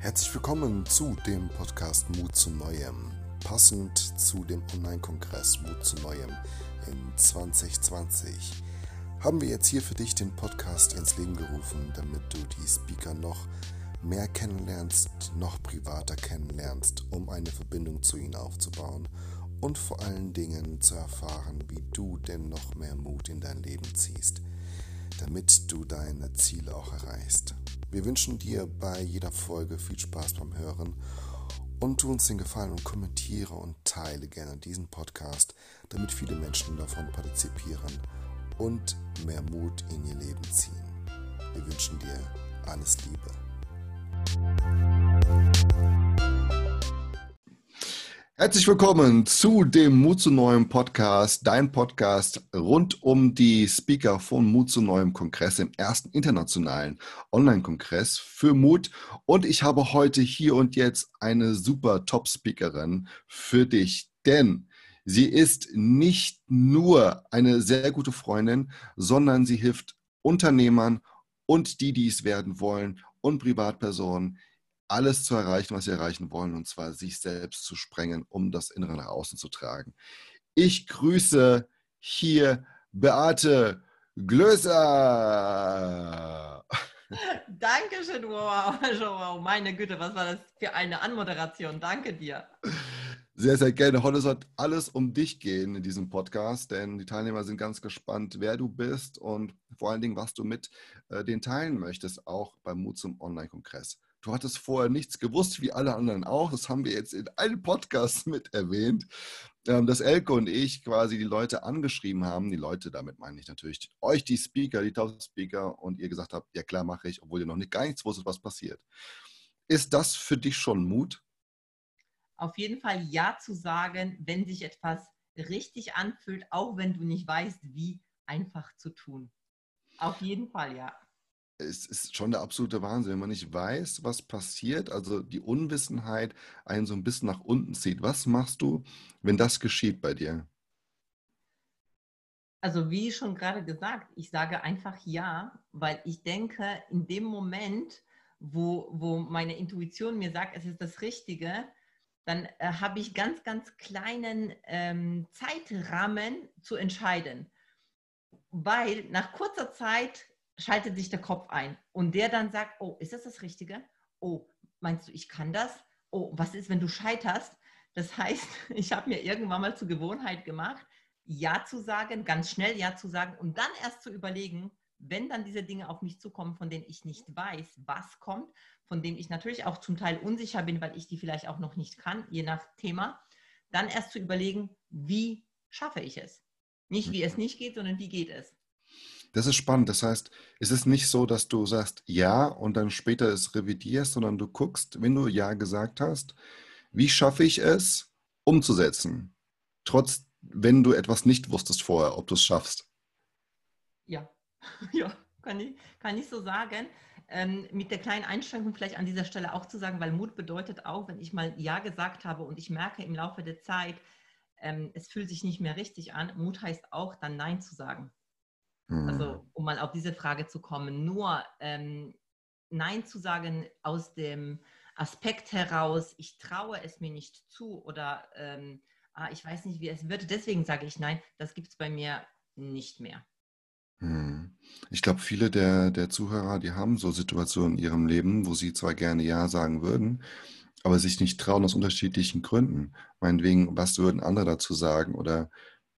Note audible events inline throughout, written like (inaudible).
Herzlich willkommen zu dem Podcast Mut zu Neuem. Passend zu dem Online-Kongress Mut zu Neuem in 2020 haben wir jetzt hier für dich den Podcast ins Leben gerufen, damit du die Speaker noch mehr kennenlernst, noch privater kennenlernst, um eine Verbindung zu ihnen aufzubauen und vor allen Dingen zu erfahren, wie du denn noch mehr Mut in dein Leben ziehst, damit du deine Ziele auch erreichst. Wir wünschen dir bei jeder Folge viel Spaß beim Hören und tu uns den Gefallen und kommentiere und teile gerne diesen Podcast, damit viele Menschen davon partizipieren und mehr Mut in ihr Leben ziehen. Wir wünschen dir alles Liebe. Herzlich willkommen zu dem Mut zu Neuem Podcast, dein Podcast rund um die Speaker von Mut zu Neuem Kongress, im ersten internationalen Online-Kongress für Mut. Und ich habe heute hier und jetzt eine super Top-Speakerin für dich, denn sie ist nicht nur eine sehr gute Freundin, sondern sie hilft Unternehmern und die, die es werden wollen und Privatpersonen alles zu erreichen, was sie erreichen wollen, und zwar sich selbst zu sprengen, um das Innere nach außen zu tragen. Ich grüße hier Beate Glöser. (laughs) Dankeschön, wow, (laughs) wow, meine Güte, was war das für eine Anmoderation? Danke dir. Sehr, sehr gerne. Heute soll alles um dich gehen in diesem Podcast, denn die Teilnehmer sind ganz gespannt, wer du bist und vor allen Dingen, was du mit äh, den teilen möchtest, auch beim Mut zum Online-Kongress. Du hattest vorher nichts gewusst, wie alle anderen auch. Das haben wir jetzt in allen Podcasts (laughs) mit erwähnt, ähm, dass Elke und ich quasi die Leute angeschrieben haben. Die Leute, damit meine ich natürlich euch, die Speaker, die Top-Speaker, und ihr gesagt habt, ja klar, mache ich, obwohl ihr noch nicht gar nichts wusstet, was passiert. Ist das für dich schon Mut? Auf jeden Fall Ja zu sagen, wenn sich etwas richtig anfühlt, auch wenn du nicht weißt, wie einfach zu tun. Auf jeden Fall ja es ist schon der absolute Wahnsinn, wenn man nicht weiß, was passiert, also die Unwissenheit einen so ein bisschen nach unten zieht. Was machst du, wenn das geschieht bei dir? Also wie schon gerade gesagt, ich sage einfach ja, weil ich denke, in dem Moment, wo, wo meine Intuition mir sagt, es ist das Richtige, dann äh, habe ich ganz, ganz kleinen ähm, Zeitrahmen zu entscheiden. Weil nach kurzer Zeit schaltet sich der Kopf ein und der dann sagt, oh, ist das das Richtige? Oh, meinst du, ich kann das? Oh, was ist, wenn du scheiterst? Das heißt, (laughs) ich habe mir irgendwann mal zur Gewohnheit gemacht, Ja zu sagen, ganz schnell Ja zu sagen und dann erst zu überlegen, wenn dann diese Dinge auf mich zukommen, von denen ich nicht weiß, was kommt, von denen ich natürlich auch zum Teil unsicher bin, weil ich die vielleicht auch noch nicht kann, je nach Thema, dann erst zu überlegen, wie schaffe ich es? Nicht wie es nicht geht, sondern wie geht es? Das ist spannend. Das heißt, es ist nicht so, dass du sagst Ja und dann später es revidierst, sondern du guckst, wenn du Ja gesagt hast, wie schaffe ich es umzusetzen? Trotz, wenn du etwas nicht wusstest vorher, ob du es schaffst. Ja, (laughs) ja, kann ich, kann ich so sagen. Ähm, mit der kleinen Einschränkung vielleicht an dieser Stelle auch zu sagen, weil Mut bedeutet auch, wenn ich mal Ja gesagt habe und ich merke im Laufe der Zeit, ähm, es fühlt sich nicht mehr richtig an, Mut heißt auch dann Nein zu sagen. Also mhm. um mal auf diese Frage zu kommen, nur ähm, Nein zu sagen aus dem Aspekt heraus, ich traue es mir nicht zu oder ähm, ah, ich weiß nicht, wie es wird, deswegen sage ich Nein, das gibt es bei mir nicht mehr. Hm. Ich glaube, viele der, der Zuhörer, die haben so Situationen in ihrem Leben, wo sie zwar gerne Ja sagen würden, aber sich nicht trauen aus unterschiedlichen Gründen. Meinetwegen, was würden andere dazu sagen? Oder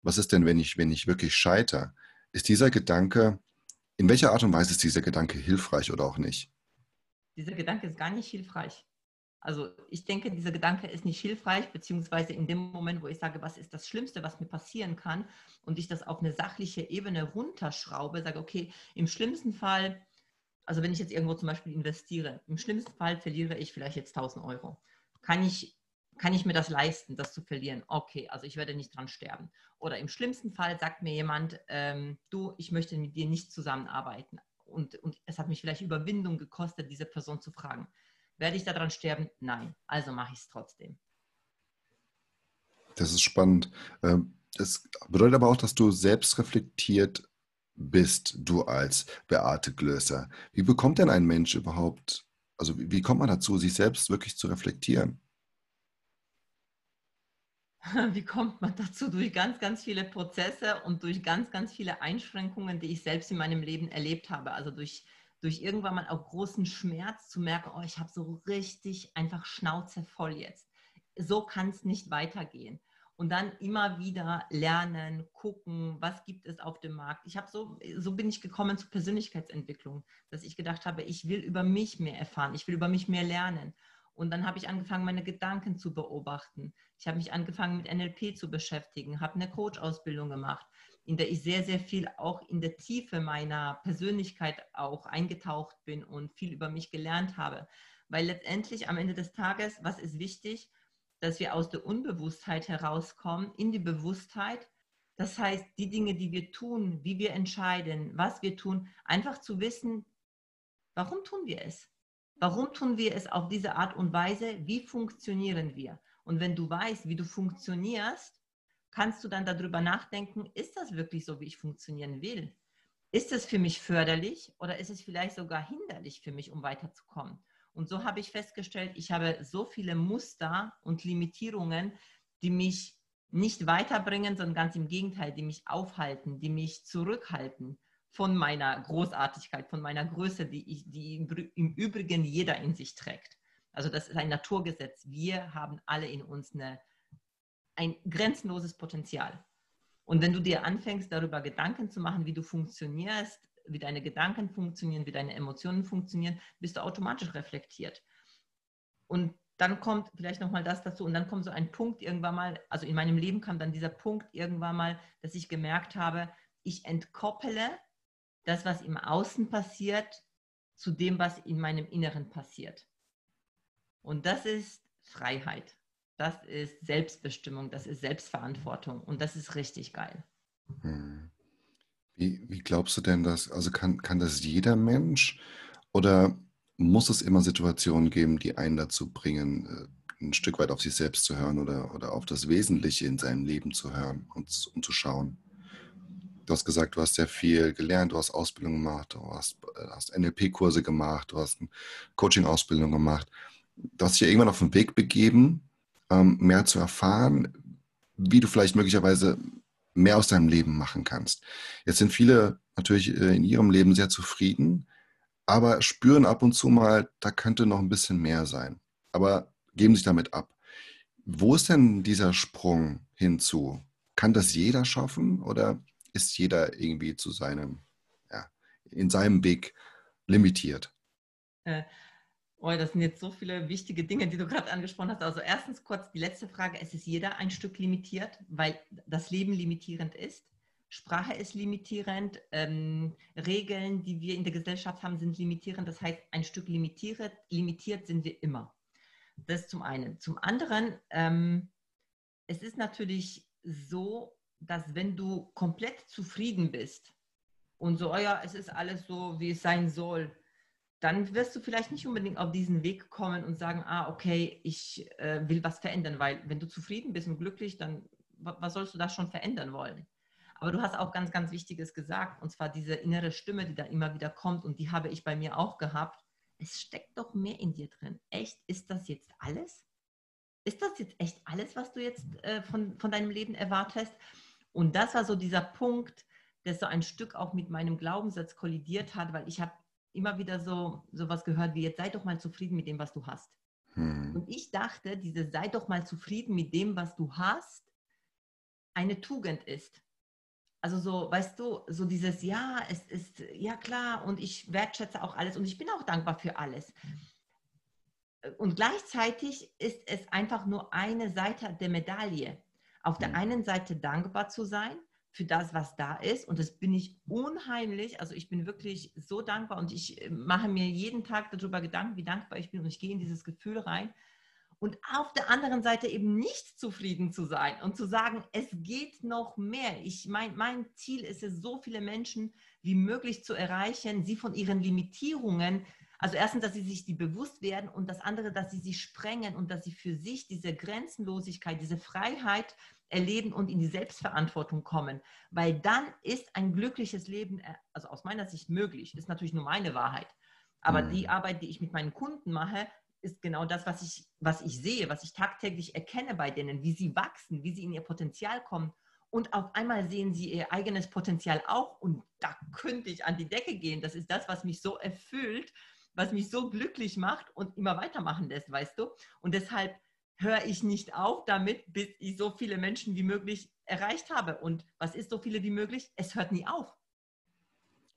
was ist denn, wenn ich, wenn ich wirklich scheitere? Ist dieser Gedanke, in welcher Art und Weise ist dieser Gedanke hilfreich oder auch nicht? Dieser Gedanke ist gar nicht hilfreich. Also ich denke, dieser Gedanke ist nicht hilfreich, beziehungsweise in dem Moment, wo ich sage, was ist das Schlimmste, was mir passieren kann, und ich das auf eine sachliche Ebene runterschraube, sage, okay, im schlimmsten Fall, also wenn ich jetzt irgendwo zum Beispiel investiere, im schlimmsten Fall verliere ich vielleicht jetzt 1000 Euro. Kann ich kann ich mir das leisten, das zu verlieren? Okay, also ich werde nicht dran sterben. Oder im schlimmsten Fall sagt mir jemand, ähm, du, ich möchte mit dir nicht zusammenarbeiten. Und, und es hat mich vielleicht Überwindung gekostet, diese Person zu fragen. Werde ich daran sterben? Nein. Also mache ich es trotzdem. Das ist spannend. Ähm, das bedeutet aber auch, dass du selbst reflektiert bist, du als Beate Glöser. Wie bekommt denn ein Mensch überhaupt also wie kommt man dazu, sich selbst wirklich zu reflektieren? (laughs) Wie kommt man dazu? Durch ganz, ganz viele Prozesse und durch ganz, ganz viele Einschränkungen, die ich selbst in meinem Leben erlebt habe. Also durch, durch irgendwann mal auch großen Schmerz zu merken, oh, ich habe so richtig einfach Schnauze voll jetzt. So kann es nicht weitergehen und dann immer wieder lernen, gucken, was gibt es auf dem Markt. Ich habe so, so bin ich gekommen zur Persönlichkeitsentwicklung, dass ich gedacht habe, ich will über mich mehr erfahren, ich will über mich mehr lernen. Und dann habe ich angefangen, meine Gedanken zu beobachten. Ich habe mich angefangen, mit NLP zu beschäftigen, habe eine Coach-Ausbildung gemacht, in der ich sehr, sehr viel auch in der Tiefe meiner Persönlichkeit auch eingetaucht bin und viel über mich gelernt habe. Weil letztendlich am Ende des Tages, was ist wichtig? dass wir aus der Unbewusstheit herauskommen in die Bewusstheit. Das heißt, die Dinge, die wir tun, wie wir entscheiden, was wir tun, einfach zu wissen, warum tun wir es? Warum tun wir es auf diese Art und Weise? Wie funktionieren wir? Und wenn du weißt, wie du funktionierst, kannst du dann darüber nachdenken, ist das wirklich so, wie ich funktionieren will? Ist es für mich förderlich oder ist es vielleicht sogar hinderlich für mich, um weiterzukommen? Und so habe ich festgestellt, ich habe so viele Muster und Limitierungen, die mich nicht weiterbringen, sondern ganz im Gegenteil, die mich aufhalten, die mich zurückhalten von meiner Großartigkeit, von meiner Größe, die, ich, die im Übrigen jeder in sich trägt. Also das ist ein Naturgesetz. Wir haben alle in uns eine, ein grenzenloses Potenzial. Und wenn du dir anfängst, darüber Gedanken zu machen, wie du funktionierst, wie deine Gedanken funktionieren, wie deine Emotionen funktionieren, bist du automatisch reflektiert. Und dann kommt vielleicht nochmal das dazu und dann kommt so ein Punkt irgendwann mal, also in meinem Leben kam dann dieser Punkt irgendwann mal, dass ich gemerkt habe, ich entkoppele das, was im Außen passiert, zu dem, was in meinem Inneren passiert. Und das ist Freiheit. Das ist Selbstbestimmung, das ist Selbstverantwortung und das ist richtig geil. Hm. Wie, wie glaubst du denn das? Also kann, kann das jeder Mensch oder muss es immer Situationen geben, die einen dazu bringen, äh, ein Stück weit auf sich selbst zu hören oder, oder auf das Wesentliche in seinem Leben zu hören und, und zu schauen? Du hast gesagt, du hast sehr viel gelernt, du hast Ausbildung gemacht, du hast, äh, hast NLP-Kurse gemacht, du hast eine Coaching-Ausbildung gemacht. Du hast dich ja irgendwann auf den Weg begeben, ähm, mehr zu erfahren, wie du vielleicht möglicherweise mehr aus deinem Leben machen kannst. Jetzt sind viele natürlich äh, in ihrem Leben sehr zufrieden, aber spüren ab und zu mal, da könnte noch ein bisschen mehr sein. Aber geben sich damit ab. Wo ist denn dieser Sprung hinzu? Kann das jeder schaffen oder ist jeder irgendwie zu seinem, ja, in seinem Weg limitiert? Äh, Oh, das sind jetzt so viele wichtige Dinge, die du gerade angesprochen hast. Also erstens kurz die letzte Frage. Es ist jeder ein Stück limitiert, weil das Leben limitierend ist. Sprache ist limitierend. Ähm, Regeln, die wir in der Gesellschaft haben, sind limitierend. Das heißt, ein Stück limitiert, limitiert sind wir immer. Das zum einen. Zum anderen, ähm, es ist natürlich so, dass wenn du komplett zufrieden bist und so, oh ja, es ist alles so, wie es sein soll, dann wirst du vielleicht nicht unbedingt auf diesen Weg kommen und sagen, ah, okay, ich äh, will was verändern, weil wenn du zufrieden bist und glücklich, dann was sollst du da schon verändern wollen? Aber du hast auch ganz, ganz Wichtiges gesagt, und zwar diese innere Stimme, die da immer wieder kommt, und die habe ich bei mir auch gehabt. Es steckt doch mehr in dir drin. Echt, ist das jetzt alles? Ist das jetzt echt alles, was du jetzt äh, von, von deinem Leben erwartest? Und das war so dieser Punkt, der so ein Stück auch mit meinem Glaubenssatz kollidiert hat, weil ich habe immer wieder so was gehört wie jetzt sei doch mal zufrieden mit dem, was du hast. Hm. Und ich dachte, diese sei doch mal zufrieden mit dem, was du hast, eine Tugend ist. Also so, weißt du, so dieses Ja, es ist ja klar und ich wertschätze auch alles und ich bin auch dankbar für alles. Und gleichzeitig ist es einfach nur eine Seite der Medaille. Auf der hm. einen Seite dankbar zu sein für das, was da ist. Und das bin ich unheimlich. Also ich bin wirklich so dankbar und ich äh, mache mir jeden Tag darüber Gedanken, wie dankbar ich bin. Und ich gehe in dieses Gefühl rein. Und auf der anderen Seite eben nicht zufrieden zu sein und zu sagen, es geht noch mehr. Ich mein, mein Ziel ist es, so viele Menschen wie möglich zu erreichen, sie von ihren Limitierungen also erstens, dass sie sich die bewusst werden und das andere, dass sie sie sprengen und dass sie für sich diese Grenzenlosigkeit, diese Freiheit erleben und in die Selbstverantwortung kommen. Weil dann ist ein glückliches Leben, äh, also aus meiner Sicht möglich, ist natürlich nur meine Wahrheit. Aber mhm. die Arbeit, die ich mit meinen Kunden mache, ist genau das, was ich, was ich sehe, was ich tagtäglich erkenne bei denen, wie sie wachsen, wie sie in ihr Potenzial kommen. Und auf einmal sehen sie ihr eigenes Potenzial auch und da könnte ich an die Decke gehen. Das ist das, was mich so erfüllt, was mich so glücklich macht und immer weitermachen lässt, weißt du? Und deshalb höre ich nicht auf damit, bis ich so viele Menschen wie möglich erreicht habe. Und was ist so viele wie möglich? Es hört nie auf.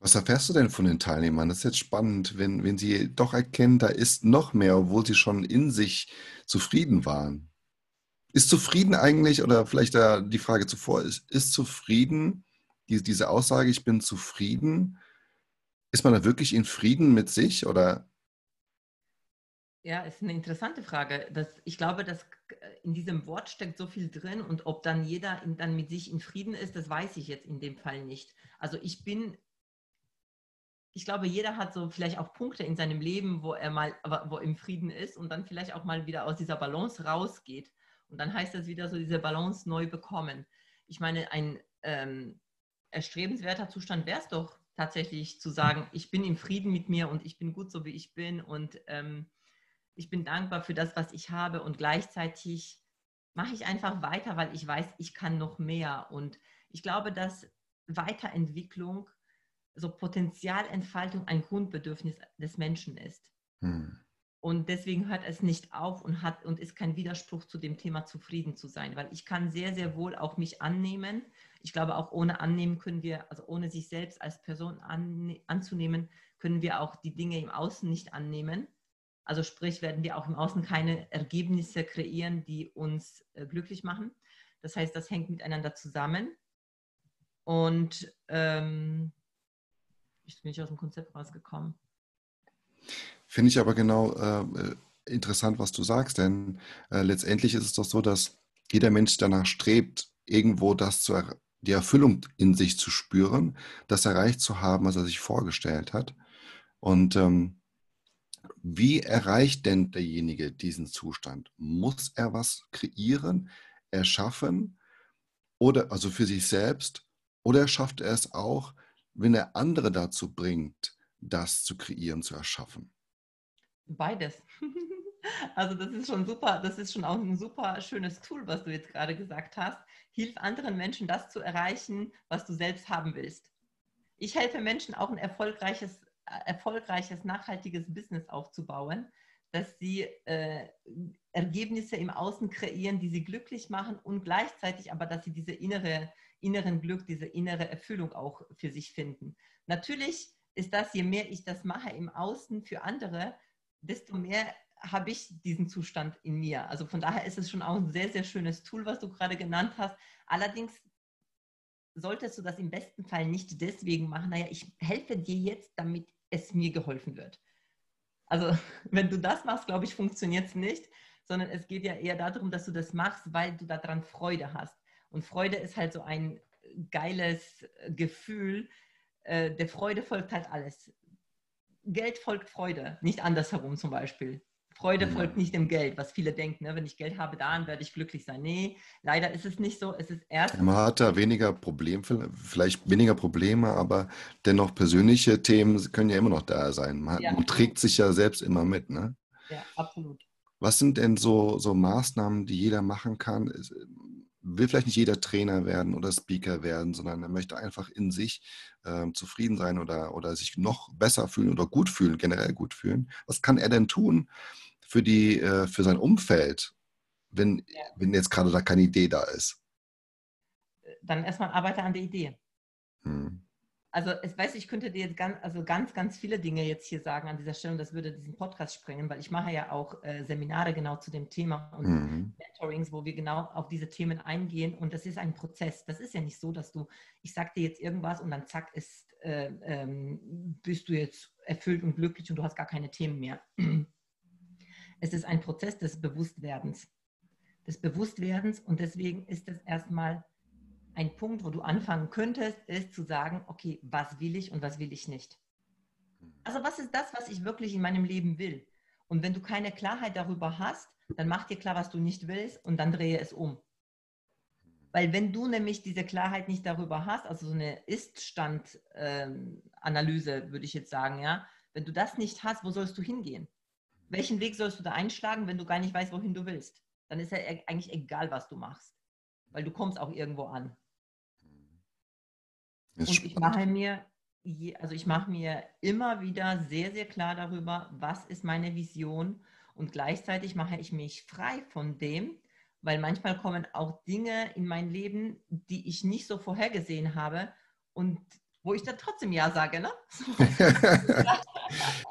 Was erfährst du denn von den Teilnehmern? Das ist jetzt spannend, wenn, wenn sie doch erkennen, da ist noch mehr, obwohl sie schon in sich zufrieden waren. Ist zufrieden eigentlich, oder vielleicht da die Frage zuvor, ist, ist zufrieden, die, diese Aussage, ich bin zufrieden, ist man da wirklich in Frieden mit sich oder? Ja, ist eine interessante Frage. Das, ich glaube, dass in diesem Wort steckt so viel drin und ob dann jeder in, dann mit sich in Frieden ist, das weiß ich jetzt in dem Fall nicht. Also ich bin ich glaube, jeder hat so vielleicht auch Punkte in seinem Leben, wo er mal, wo im Frieden ist und dann vielleicht auch mal wieder aus dieser Balance rausgeht. Und dann heißt das wieder so, diese Balance neu bekommen. Ich meine, ein ähm, erstrebenswerter Zustand wäre es doch tatsächlich zu sagen, ich bin im Frieden mit mir und ich bin gut so, wie ich bin und ähm, ich bin dankbar für das, was ich habe und gleichzeitig mache ich einfach weiter, weil ich weiß, ich kann noch mehr. Und ich glaube, dass Weiterentwicklung so Potenzialentfaltung ein Grundbedürfnis des Menschen ist. Hm. Und deswegen hört es nicht auf und hat und ist kein Widerspruch zu dem Thema zufrieden zu sein, weil ich kann sehr, sehr wohl auch mich annehmen. Ich glaube, auch ohne Annehmen können wir, also ohne sich selbst als Person an, anzunehmen, können wir auch die Dinge im Außen nicht annehmen. Also sprich, werden wir auch im Außen keine Ergebnisse kreieren, die uns äh, glücklich machen. Das heißt, das hängt miteinander zusammen. Und ähm, ich bin nicht aus dem Konzept rausgekommen. Finde ich aber genau äh, interessant, was du sagst, denn äh, letztendlich ist es doch so, dass jeder Mensch danach strebt, irgendwo das zu die Erfüllung in sich zu spüren, das erreicht zu haben, was er sich vorgestellt hat. Und ähm, wie erreicht denn derjenige diesen Zustand? Muss er was kreieren, erschaffen oder also für sich selbst oder schafft er es auch, wenn er andere dazu bringt, das zu kreieren, zu erschaffen? Beides. (laughs) Also das ist schon super, das ist schon auch ein super schönes Tool, was du jetzt gerade gesagt hast. Hilf anderen Menschen, das zu erreichen, was du selbst haben willst. Ich helfe Menschen auch ein erfolgreiches, äh, erfolgreiches, nachhaltiges Business aufzubauen, dass sie äh, Ergebnisse im Außen kreieren, die sie glücklich machen und gleichzeitig aber, dass sie diese innere inneren Glück, diese innere Erfüllung auch für sich finden. Natürlich ist das, je mehr ich das mache im Außen für andere, desto mehr habe ich diesen Zustand in mir. Also von daher ist es schon auch ein sehr, sehr schönes Tool, was du gerade genannt hast. Allerdings solltest du das im besten Fall nicht deswegen machen, naja, ich helfe dir jetzt, damit es mir geholfen wird. Also (laughs) wenn du das machst, glaube ich, funktioniert es nicht, sondern es geht ja eher darum, dass du das machst, weil du daran Freude hast. Und Freude ist halt so ein geiles Gefühl. Äh, der Freude folgt halt alles. Geld folgt Freude, nicht andersherum zum Beispiel. Freude folgt nicht dem Geld, was viele denken. Ne? Wenn ich Geld habe, dann werde ich glücklich sein. Nee, leider ist es nicht so. Es ist erst. Man hat da weniger Probleme, vielleicht weniger Probleme, aber dennoch persönliche Themen können ja immer noch da sein. Man, ja. man trägt sich ja selbst immer mit. Ne? Ja, absolut. Was sind denn so, so Maßnahmen, die jeder machen kann? will vielleicht nicht jeder Trainer werden oder Speaker werden, sondern er möchte einfach in sich äh, zufrieden sein oder, oder sich noch besser fühlen oder gut fühlen, generell gut fühlen. Was kann er denn tun für, die, äh, für sein Umfeld, wenn, ja. wenn jetzt gerade da keine Idee da ist? Dann erstmal arbeite an der Idee. Hm. Also ich weiß, ich könnte dir jetzt ganz, also ganz, ganz viele Dinge jetzt hier sagen an dieser Stelle und das würde diesen Podcast sprengen, weil ich mache ja auch äh, Seminare genau zu dem Thema und mhm. Mentorings, wo wir genau auf diese Themen eingehen und das ist ein Prozess. Das ist ja nicht so, dass du, ich sag dir jetzt irgendwas und dann zack, ist, äh, ähm, bist du jetzt erfüllt und glücklich und du hast gar keine Themen mehr. Es ist ein Prozess des Bewusstwerdens. Des Bewusstwerdens und deswegen ist es erstmal ein Punkt, wo du anfangen könntest, ist zu sagen, okay, was will ich und was will ich nicht. Also was ist das, was ich wirklich in meinem Leben will? Und wenn du keine Klarheit darüber hast, dann mach dir klar, was du nicht willst und dann drehe es um. Weil wenn du nämlich diese Klarheit nicht darüber hast, also so eine Ist-Stand-Analyse, würde ich jetzt sagen, ja, Wenn du das nicht hast, wo sollst du hingehen? Welchen Weg sollst du da einschlagen, wenn du gar nicht weißt, wohin du willst? Dann ist ja e-, eigentlich egal, was du machst, weil du kommst auch irgendwo an. Und ich mache mir, also ich mache mir immer wieder sehr, sehr klar darüber, was ist meine Vision und gleichzeitig mache ich mich frei von dem, weil manchmal kommen auch Dinge in mein Leben, die ich nicht so vorhergesehen habe und wo ich dann trotzdem Ja sage, ne? (laughs)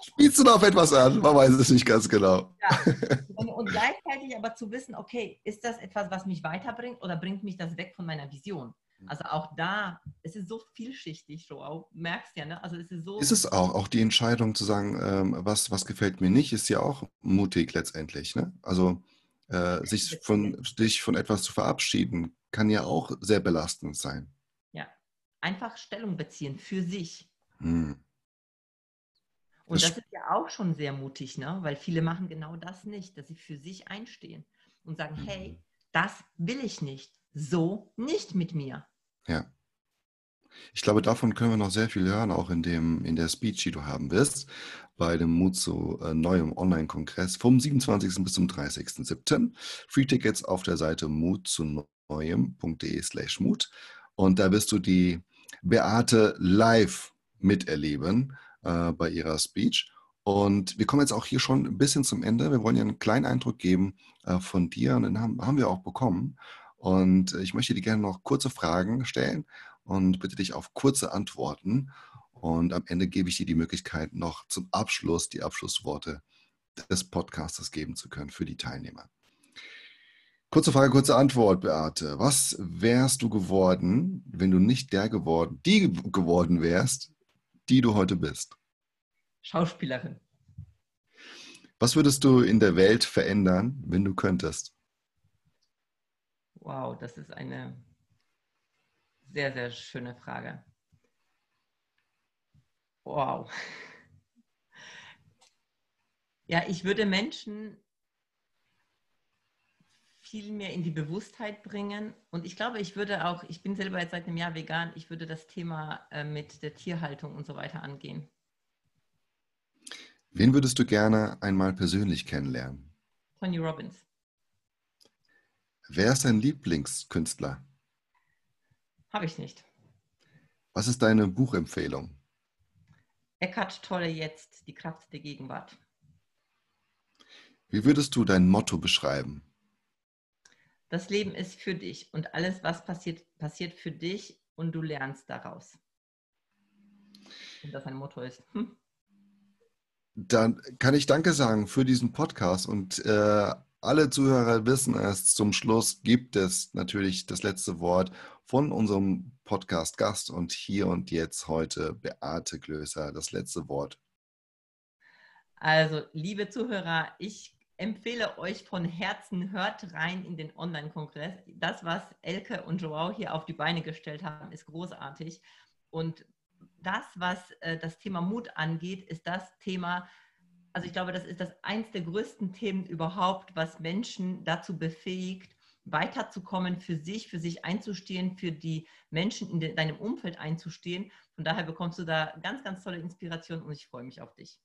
Spielst du da auf etwas an? Man weiß es nicht ganz genau. Ja. Und, und, gleichzeitig aber zu wissen, okay, ist das etwas, was mich weiterbringt oder bringt mich das weg von meiner Vision? Also auch da, es ist so vielschichtig, Joao, merkst ja, ne? Also es ist so. Ist es auch, auch die Entscheidung zu sagen, ähm, was, was gefällt mir nicht, ist ja auch mutig letztendlich, ne? Also äh, sich, von, sich von etwas zu verabschieden, kann ja auch sehr belastend sein. Einfach Stellung beziehen für sich. Hm. Und das, das ist ja auch schon sehr mutig, ne? weil viele machen genau das nicht, dass sie für sich einstehen und sagen, hm. hey, das will ich nicht, so nicht mit mir. Ja. Ich glaube, davon können wir noch sehr viel hören, auch in, dem, in der Speech, die du haben wirst, bei dem Mut zu äh, neuem Online-Kongress vom 27. bis zum 30.07. Free Tickets auf der Seite mutzuNeuem.de slash Mut. Und da wirst du die Beate live miterleben äh, bei ihrer Speech. Und wir kommen jetzt auch hier schon ein bisschen zum Ende. Wir wollen ja einen kleinen Eindruck geben äh, von dir und den haben, haben wir auch bekommen. Und ich möchte dir gerne noch kurze Fragen stellen und bitte dich auf kurze Antworten. Und am Ende gebe ich dir die Möglichkeit, noch zum Abschluss die Abschlussworte des Podcastes geben zu können für die Teilnehmer. Kurze Frage, kurze Antwort, Beate. Was wärst du geworden, wenn du nicht der geworden, die geworden wärst, die du heute bist? Schauspielerin. Was würdest du in der Welt verändern, wenn du könntest? Wow, das ist eine sehr, sehr schöne Frage. Wow. (laughs) Ja, ich würde Menschen viel mehr in die Bewusstheit bringen. Und ich glaube, ich würde auch, ich bin selber jetzt seit einem Jahr vegan, ich würde das Thema äh, mit der Tierhaltung und so weiter angehen. Wen würdest du gerne einmal persönlich kennenlernen? Tony Robbins. Wer ist dein Lieblingskünstler? Habe ich nicht. Was ist deine Buchempfehlung? Eckhart Tolle jetzt, die Kraft der Gegenwart. Wie würdest du dein Motto beschreiben? Das Leben ist für dich und alles, was passiert, passiert für dich und du lernst daraus. Und das ein Motto ist. Hm? Dann kann ich Danke sagen für diesen Podcast und äh, alle Zuhörer wissen es, zum Schluss gibt es natürlich das letzte Wort von unserem Podcast-Gast und hier und jetzt heute Beate Klöser, das letzte Wort. Also, liebe Zuhörer, ich empfehle euch von Herzen, hört rein in den Online-Kongress. Das, was Elke und Joao hier auf die Beine gestellt haben, ist großartig. Und das, was äh, das Thema Mut angeht, ist das Thema, also ich glaube, das ist das eins der größten Themen überhaupt, was Menschen dazu befähigt, weiterzukommen, für sich, für sich einzustehen, für die Menschen in de, deinem Umfeld einzustehen. Von daher bekommst du da ganz, ganz tolle Inspiration und ich freue mich auf dich.